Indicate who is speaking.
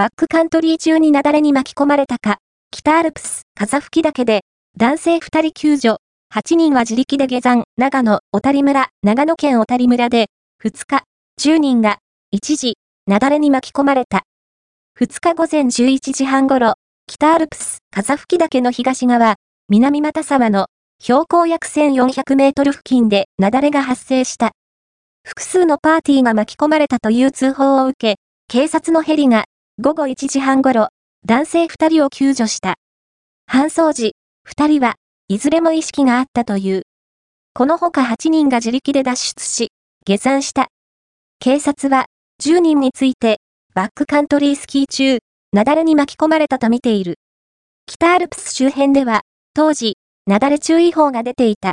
Speaker 1: バックカントリー中に雪崩に巻き込まれたか、北アルプス、風吹岳で、男性2人救助、8人は自力で下山、長野、小谷村、長野県小谷村で、2日、10人が、一時、雪崩に巻き込まれた。2日午前11時半頃、北アルプス、風吹岳の東側、南又沢の標高約1400メートル付近で雪崩が発生した。複数のパーティーが巻き込まれたという通報を受け、警察のヘリが午後1時半頃、男性2人を救助した。搬送時、2人はいずれも意識があったという。この他8人が自力で脱出し、下山した。警察は10人について、バックカントリースキー中、雪崩に巻き込まれたとみている。北アルプス周辺では、当時、雪崩注意報が出ていた。